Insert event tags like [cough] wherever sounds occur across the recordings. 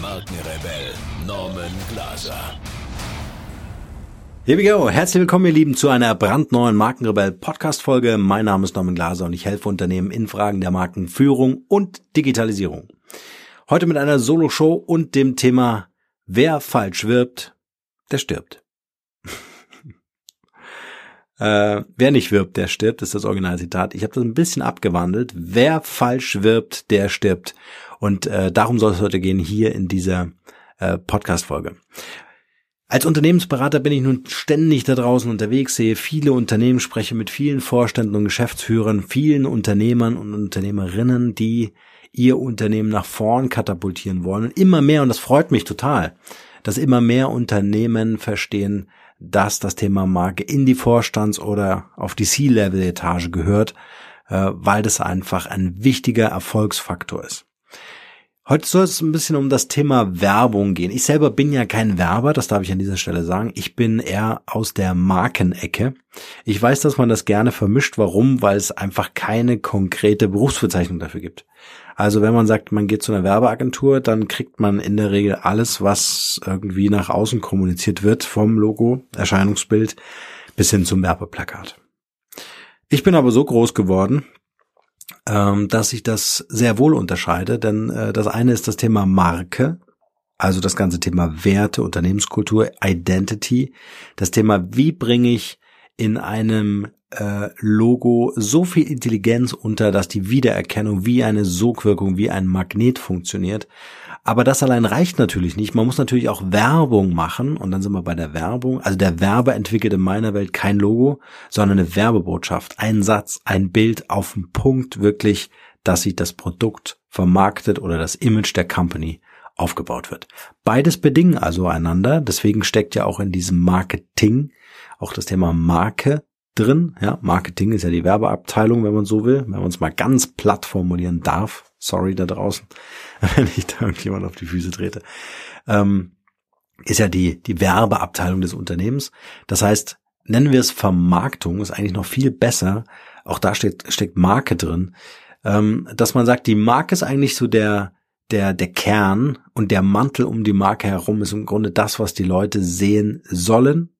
Markenrebell Norman Glaser. Here we go. Herzlich willkommen, ihr Lieben, zu einer brandneuen Markenrebell Podcast Folge. Mein Name ist Norman Glaser und ich helfe Unternehmen in Fragen der Markenführung und Digitalisierung. Heute mit einer Solo-Show und dem Thema Wer falsch wirbt, der stirbt. [laughs] äh, wer nicht wirbt, der stirbt, ist das Originalzitat. Ich habe das ein bisschen abgewandelt. Wer falsch wirbt, der stirbt. Und äh, darum soll es heute gehen hier in dieser äh, Podcast-Folge. Als Unternehmensberater bin ich nun ständig da draußen unterwegs, sehe viele Unternehmen, spreche mit vielen Vorständen und Geschäftsführern, vielen Unternehmern und Unternehmerinnen, die ihr Unternehmen nach vorn katapultieren wollen. Und immer mehr, und das freut mich total, dass immer mehr Unternehmen verstehen, dass das Thema Marke in die Vorstands- oder auf die C-Level-Etage gehört, äh, weil das einfach ein wichtiger Erfolgsfaktor ist. Heute soll es ein bisschen um das Thema Werbung gehen. Ich selber bin ja kein Werber, das darf ich an dieser Stelle sagen. Ich bin eher aus der Markenecke. Ich weiß, dass man das gerne vermischt. Warum? Weil es einfach keine konkrete Berufsbezeichnung dafür gibt. Also wenn man sagt, man geht zu einer Werbeagentur, dann kriegt man in der Regel alles, was irgendwie nach außen kommuniziert wird, vom Logo, Erscheinungsbild bis hin zum Werbeplakat. Ich bin aber so groß geworden, ähm, dass ich das sehr wohl unterscheide, denn äh, das eine ist das Thema Marke, also das ganze Thema Werte, Unternehmenskultur, Identity, das Thema, wie bringe ich in einem äh, Logo so viel Intelligenz unter, dass die Wiedererkennung wie eine Sogwirkung, wie ein Magnet funktioniert. Aber das allein reicht natürlich nicht. Man muss natürlich auch Werbung machen und dann sind wir bei der Werbung. Also der Werber entwickelt in meiner Welt kein Logo, sondern eine Werbebotschaft, ein Satz, ein Bild auf den Punkt wirklich, dass sich das Produkt vermarktet oder das Image der Company aufgebaut wird. Beides bedingen also einander. Deswegen steckt ja auch in diesem Marketing auch das Thema Marke drin. Ja, Marketing ist ja die Werbeabteilung, wenn man so will, wenn man es mal ganz platt formulieren darf. Sorry da draußen, [laughs] wenn ich da irgendjemand auf die Füße trete. Ähm, ist ja die, die Werbeabteilung des Unternehmens. Das heißt, nennen wir es Vermarktung, ist eigentlich noch viel besser. Auch da steht, steckt Marke drin. Ähm, dass man sagt, die Marke ist eigentlich so der, der, der Kern und der Mantel um die Marke herum ist im Grunde das, was die Leute sehen sollen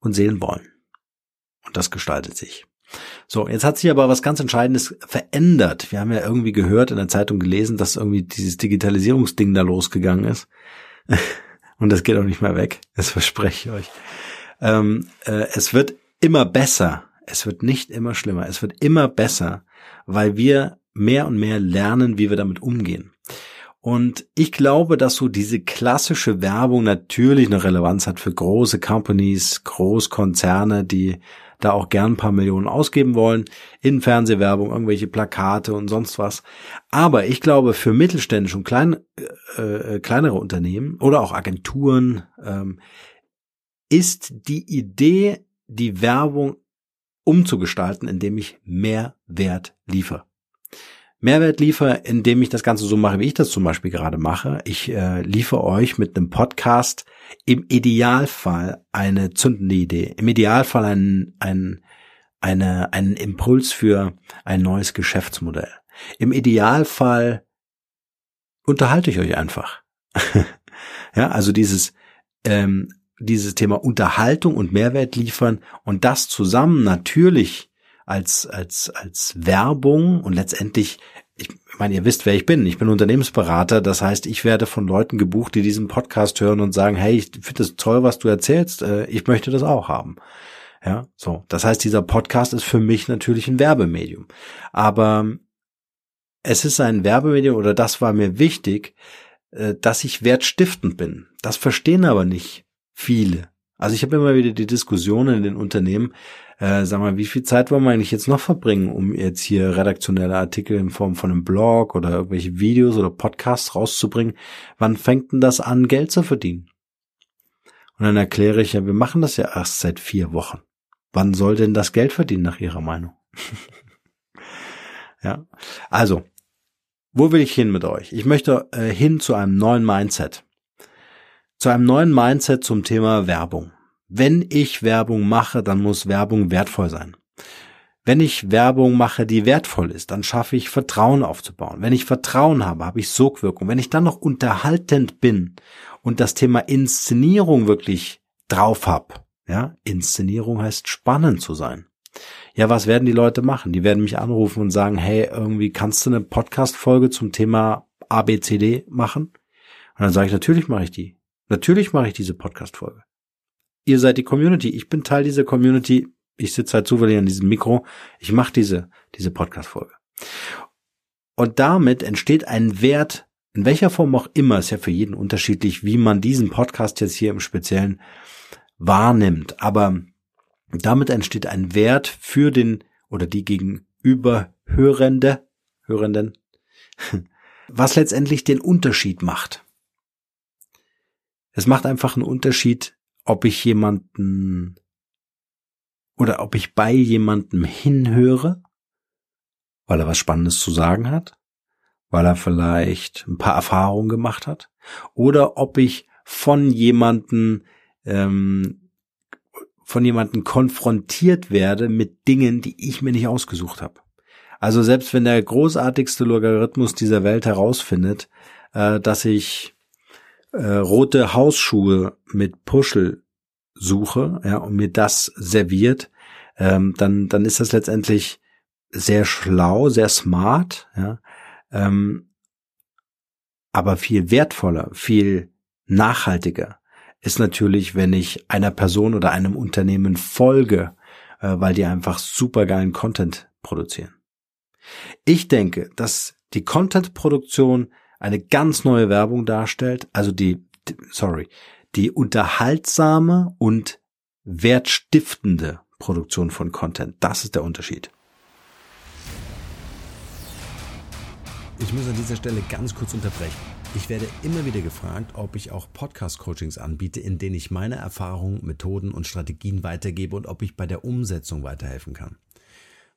und sehen wollen. Und das gestaltet sich. So, jetzt hat sich aber was ganz Entscheidendes verändert. Wir haben ja irgendwie gehört, in der Zeitung gelesen, dass irgendwie dieses Digitalisierungsding da losgegangen ist. [laughs] Und das geht auch nicht mehr weg. Das verspreche ich euch. Ähm, äh, es wird immer besser. Es wird nicht immer schlimmer. Es wird immer besser, weil wir mehr und mehr lernen, wie wir damit umgehen. Und ich glaube, dass so diese klassische Werbung natürlich eine Relevanz hat für große Companies, Großkonzerne, die da auch gern ein paar Millionen ausgeben wollen, in Fernsehwerbung, irgendwelche Plakate und sonst was. Aber ich glaube, für mittelständische und klein, äh, äh, kleinere Unternehmen oder auch Agenturen ähm, ist die Idee, die Werbung umzugestalten, indem ich mehr Wert liefere. Mehrwert liefere, indem ich das Ganze so mache, wie ich das zum Beispiel gerade mache. Ich äh, liefere euch mit einem Podcast im Idealfall eine zündende Idee, im Idealfall einen, einen, eine, einen Impuls für ein neues Geschäftsmodell. Im Idealfall unterhalte ich euch einfach. [laughs] ja, also dieses, ähm, dieses Thema Unterhaltung und Mehrwert liefern und das zusammen natürlich als, als, als Werbung und letztendlich, ich meine, ihr wisst, wer ich bin. Ich bin Unternehmensberater. Das heißt, ich werde von Leuten gebucht, die diesen Podcast hören und sagen, hey, ich finde das toll, was du erzählst. Äh, ich möchte das auch haben. Ja, so. Das heißt, dieser Podcast ist für mich natürlich ein Werbemedium. Aber es ist ein Werbemedium oder das war mir wichtig, äh, dass ich wertstiftend bin. Das verstehen aber nicht viele. Also ich habe immer wieder die Diskussionen in den Unternehmen, äh, sag mal, wie viel Zeit wollen wir eigentlich jetzt noch verbringen, um jetzt hier redaktionelle Artikel in Form von einem Blog oder irgendwelche Videos oder Podcasts rauszubringen? Wann fängt denn das an, Geld zu verdienen? Und dann erkläre ich ja, wir machen das ja erst seit vier Wochen. Wann soll denn das Geld verdienen nach Ihrer Meinung? [laughs] ja. Also, wo will ich hin mit euch? Ich möchte äh, hin zu einem neuen Mindset. Zu einem neuen Mindset zum Thema Werbung. Wenn ich Werbung mache, dann muss Werbung wertvoll sein. Wenn ich Werbung mache, die wertvoll ist, dann schaffe ich Vertrauen aufzubauen. Wenn ich Vertrauen habe, habe ich Sogwirkung. Wenn ich dann noch unterhaltend bin und das Thema Inszenierung wirklich drauf habe, ja, Inszenierung heißt spannend zu sein. Ja, was werden die Leute machen? Die werden mich anrufen und sagen, hey, irgendwie kannst du eine Podcast-Folge zum Thema ABCD machen? Und dann sage ich, natürlich mache ich die. Natürlich mache ich diese Podcast-Folge. Ihr seid die Community. Ich bin Teil dieser Community. Ich sitze halt zufällig an diesem Mikro. Ich mache diese, diese Podcast-Folge. Und damit entsteht ein Wert, in welcher Form auch immer, ist ja für jeden unterschiedlich, wie man diesen Podcast jetzt hier im Speziellen wahrnimmt. Aber damit entsteht ein Wert für den oder die gegenüber Hörende, Hörenden, [laughs] was letztendlich den Unterschied macht. Es macht einfach einen Unterschied, ob ich jemanden oder ob ich bei jemandem hinhöre, weil er was Spannendes zu sagen hat, weil er vielleicht ein paar Erfahrungen gemacht hat, oder ob ich von jemanden ähm, von jemanden konfrontiert werde mit Dingen, die ich mir nicht ausgesucht habe. Also selbst wenn der großartigste Logarithmus dieser Welt herausfindet, äh, dass ich äh, rote Hausschuhe mit Puschel suche, ja, und mir das serviert, ähm, dann dann ist das letztendlich sehr schlau, sehr smart, ja, ähm, aber viel wertvoller, viel nachhaltiger ist natürlich, wenn ich einer Person oder einem Unternehmen folge, äh, weil die einfach supergeilen Content produzieren. Ich denke, dass die Content-Produktion eine ganz neue Werbung darstellt, also die, sorry, die unterhaltsame und wertstiftende Produktion von Content. Das ist der Unterschied. Ich muss an dieser Stelle ganz kurz unterbrechen. Ich werde immer wieder gefragt, ob ich auch Podcast-Coachings anbiete, in denen ich meine Erfahrungen, Methoden und Strategien weitergebe und ob ich bei der Umsetzung weiterhelfen kann.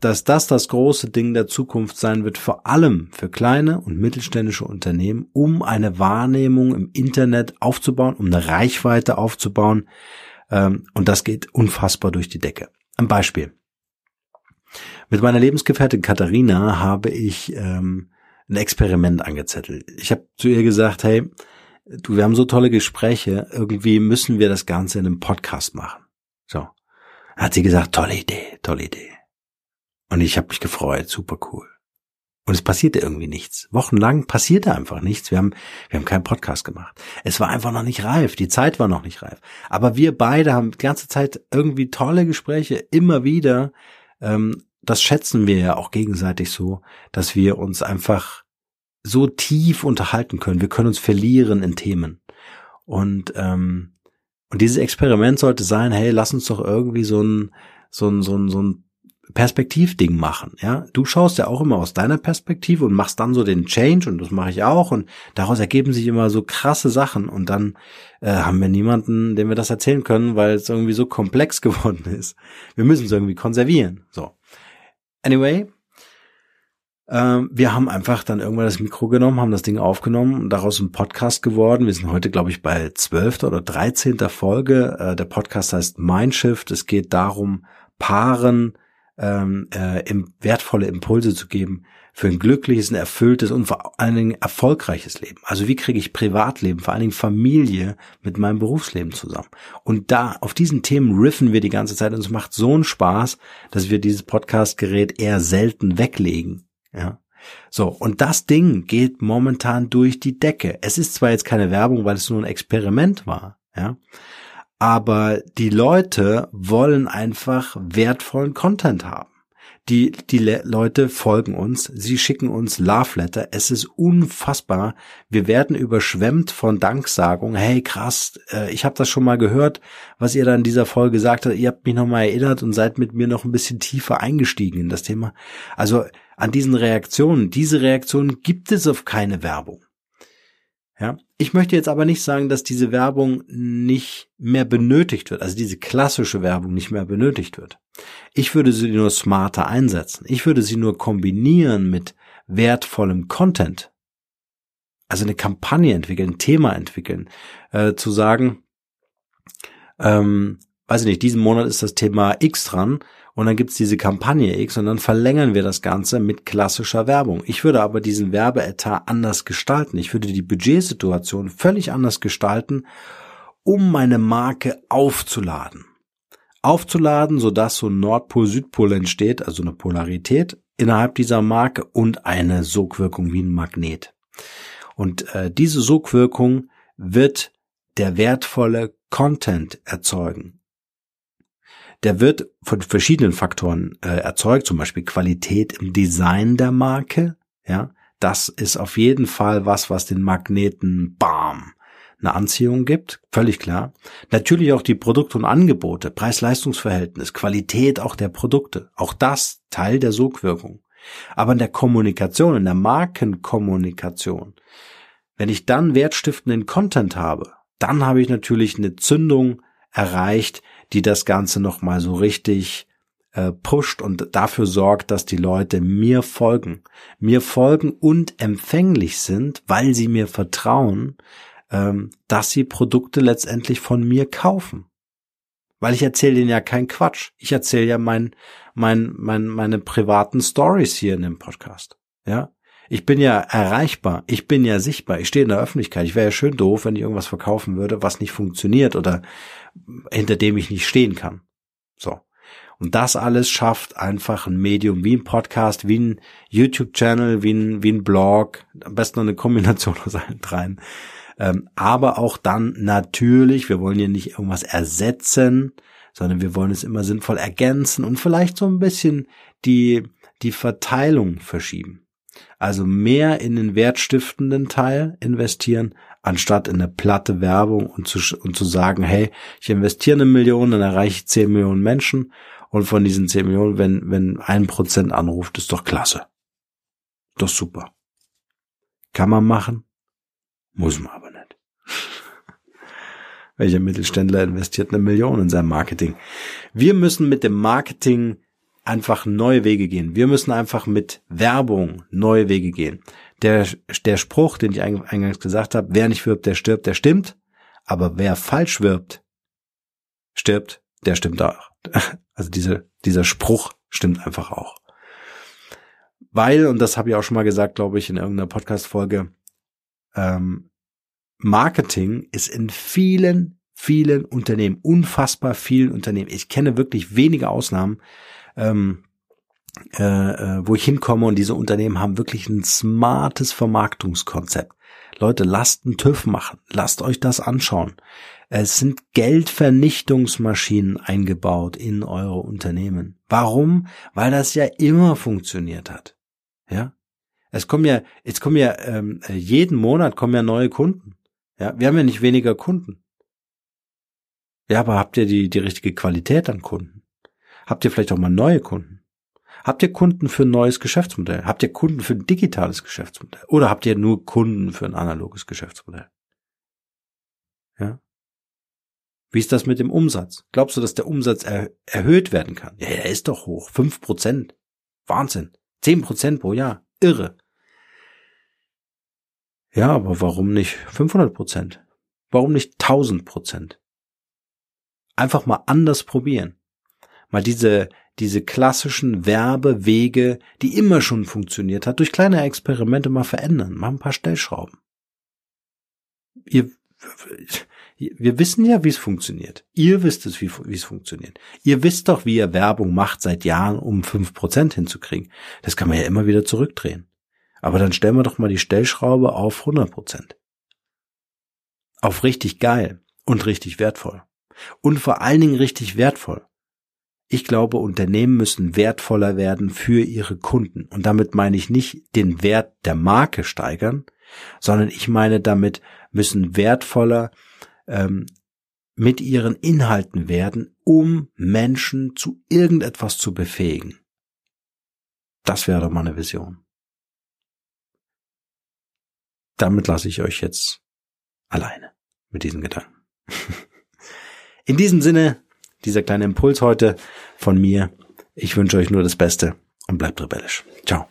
dass das das große Ding der Zukunft sein wird, vor allem für kleine und mittelständische Unternehmen, um eine Wahrnehmung im Internet aufzubauen, um eine Reichweite aufzubauen. Ähm, und das geht unfassbar durch die Decke. Ein Beispiel. Mit meiner Lebensgefährtin Katharina habe ich ähm, ein Experiment angezettelt. Ich habe zu ihr gesagt, hey, du, wir haben so tolle Gespräche, irgendwie müssen wir das Ganze in einem Podcast machen. So. Hat sie gesagt, tolle Idee, tolle Idee. Und ich habe mich gefreut, super cool. Und es passierte irgendwie nichts. Wochenlang passierte einfach nichts. Wir haben, wir haben keinen Podcast gemacht. Es war einfach noch nicht reif. Die Zeit war noch nicht reif. Aber wir beide haben die ganze Zeit irgendwie tolle Gespräche, immer wieder. Ähm, das schätzen wir ja auch gegenseitig so, dass wir uns einfach so tief unterhalten können. Wir können uns verlieren in Themen. Und, ähm, und dieses Experiment sollte sein, hey, lass uns doch irgendwie so ein, so ein, so ein, so ein Perspektivding machen, ja. Du schaust ja auch immer aus deiner Perspektive und machst dann so den Change und das mache ich auch und daraus ergeben sich immer so krasse Sachen und dann äh, haben wir niemanden, dem wir das erzählen können, weil es irgendwie so komplex [laughs] geworden ist. Wir müssen es irgendwie konservieren. So. Anyway, äh, wir haben einfach dann irgendwann das Mikro genommen, haben das Ding aufgenommen und daraus ein Podcast geworden. Wir sind heute, glaube ich, bei zwölfter oder dreizehnter Folge. Äh, der Podcast heißt Mindshift. Es geht darum, Paaren ähm, äh, wertvolle Impulse zu geben für ein glückliches, ein erfülltes und vor allen Dingen erfolgreiches Leben. Also wie kriege ich Privatleben, vor allen Dingen Familie mit meinem Berufsleben zusammen? Und da auf diesen Themen riffen wir die ganze Zeit und es macht so einen Spaß, dass wir dieses Podcast-Gerät eher selten weglegen. Ja. So, und das Ding geht momentan durch die Decke. Es ist zwar jetzt keine Werbung, weil es nur ein Experiment war, ja, aber die Leute wollen einfach wertvollen Content haben. Die, die Le Leute folgen uns, sie schicken uns Love Letter. Es ist unfassbar. Wir werden überschwemmt von Danksagungen. Hey, krass, äh, ich habe das schon mal gehört, was ihr da in dieser Folge gesagt habt. Ihr habt mich nochmal erinnert und seid mit mir noch ein bisschen tiefer eingestiegen in das Thema. Also an diesen Reaktionen, diese Reaktionen gibt es auf keine Werbung. Ja, ich möchte jetzt aber nicht sagen, dass diese Werbung nicht mehr benötigt wird, also diese klassische Werbung nicht mehr benötigt wird. Ich würde sie nur smarter einsetzen. Ich würde sie nur kombinieren mit wertvollem Content. Also eine Kampagne entwickeln, ein Thema entwickeln, äh, zu sagen, ähm, weiß ich nicht, diesen Monat ist das Thema X dran und dann gibt's diese Kampagne X und dann verlängern wir das Ganze mit klassischer Werbung. Ich würde aber diesen Werbeetat anders gestalten. Ich würde die Budgetsituation völlig anders gestalten, um meine Marke aufzuladen. Aufzuladen, sodass so ein Nordpol-Südpol entsteht, also eine Polarität innerhalb dieser Marke und eine Sogwirkung wie ein Magnet. Und äh, diese Sogwirkung wird der wertvolle Content erzeugen der wird von verschiedenen Faktoren äh, erzeugt, zum Beispiel Qualität im Design der Marke. Ja, das ist auf jeden Fall was, was den Magneten bam eine Anziehung gibt, völlig klar. Natürlich auch die Produkte und Angebote, Preis-Leistungs-Verhältnis, Qualität auch der Produkte, auch das Teil der Sogwirkung. Aber in der Kommunikation, in der Markenkommunikation, wenn ich dann wertstiftenden Content habe, dann habe ich natürlich eine Zündung erreicht, die das Ganze nochmal so richtig äh, pusht und dafür sorgt, dass die Leute mir folgen. Mir folgen und empfänglich sind, weil sie mir vertrauen, ähm, dass sie Produkte letztendlich von mir kaufen. Weil ich erzähle ihnen ja keinen Quatsch. Ich erzähle ja mein, mein, mein, meine privaten Stories hier in dem Podcast. Ja. Ich bin ja erreichbar, ich bin ja sichtbar, ich stehe in der Öffentlichkeit. Ich wäre ja schön doof, wenn ich irgendwas verkaufen würde, was nicht funktioniert oder hinter dem ich nicht stehen kann. So. Und das alles schafft einfach ein Medium wie ein Podcast, wie ein YouTube-Channel, wie ein, wie ein Blog, am besten eine Kombination [laughs] aus allen dreien. Ähm, aber auch dann natürlich, wir wollen hier nicht irgendwas ersetzen, sondern wir wollen es immer sinnvoll ergänzen und vielleicht so ein bisschen die, die Verteilung verschieben. Also mehr in den wertstiftenden Teil investieren, anstatt in eine platte Werbung und zu, und zu sagen, hey, ich investiere eine Million, dann erreiche ich 10 Millionen Menschen und von diesen 10 Millionen, wenn, wenn ein Prozent anruft, ist doch klasse. Doch super. Kann man machen, muss man aber nicht. [laughs] Welcher Mittelständler investiert eine Million in sein Marketing? Wir müssen mit dem Marketing einfach neue Wege gehen. Wir müssen einfach mit Werbung neue Wege gehen. Der, der Spruch, den ich eingangs gesagt habe, wer nicht wirbt, der stirbt, der stimmt. Aber wer falsch wirbt, stirbt, der stimmt auch. [laughs] Also diese, dieser Spruch stimmt einfach auch. Weil, und das habe ich auch schon mal gesagt, glaube ich, in irgendeiner Podcast-Folge, ähm, Marketing ist in vielen, vielen Unternehmen, unfassbar vielen Unternehmen, ich kenne wirklich wenige Ausnahmen, ähm, äh, äh, wo ich hinkomme und diese Unternehmen haben wirklich ein smartes Vermarktungskonzept. Leute, lasst einen TÜV machen, lasst euch das anschauen. Es sind Geldvernichtungsmaschinen eingebaut in eure Unternehmen. Warum? Weil das ja immer funktioniert hat. Ja, es kommen ja, jetzt kommen ja ähm, jeden Monat kommen ja neue Kunden. Ja, wir haben ja nicht weniger Kunden. Ja, aber habt ihr die die richtige Qualität an Kunden? Habt ihr vielleicht auch mal neue Kunden? Habt ihr Kunden für ein neues Geschäftsmodell? Habt ihr Kunden für ein digitales Geschäftsmodell? Oder habt ihr nur Kunden für ein analoges Geschäftsmodell? Ja. Wie ist das mit dem Umsatz? Glaubst du, dass der Umsatz er erhöht werden kann? Ja, er ist doch hoch. Fünf Prozent. Wahnsinn. Zehn Prozent pro Jahr. Irre. Ja, aber warum nicht 500 Prozent? Warum nicht 1000 Prozent? Einfach mal anders probieren mal diese, diese klassischen Werbewege, die immer schon funktioniert hat, durch kleine Experimente mal verändern. Mach ein paar Stellschrauben. Ihr, wir wissen ja, wie es funktioniert. Ihr wisst es, wie, wie es funktioniert. Ihr wisst doch, wie ihr Werbung macht seit Jahren, um fünf Prozent hinzukriegen. Das kann man ja immer wieder zurückdrehen. Aber dann stellen wir doch mal die Stellschraube auf 100 Prozent. Auf richtig geil und richtig wertvoll. Und vor allen Dingen richtig wertvoll. Ich glaube, Unternehmen müssen wertvoller werden für ihre Kunden. Und damit meine ich nicht den Wert der Marke steigern, sondern ich meine damit müssen wertvoller ähm, mit ihren Inhalten werden, um Menschen zu irgendetwas zu befähigen. Das wäre doch mal eine Vision. Damit lasse ich euch jetzt alleine mit diesen Gedanken. [laughs] In diesem Sinne, dieser kleine Impuls heute von mir. Ich wünsche euch nur das Beste und bleibt rebellisch. Ciao.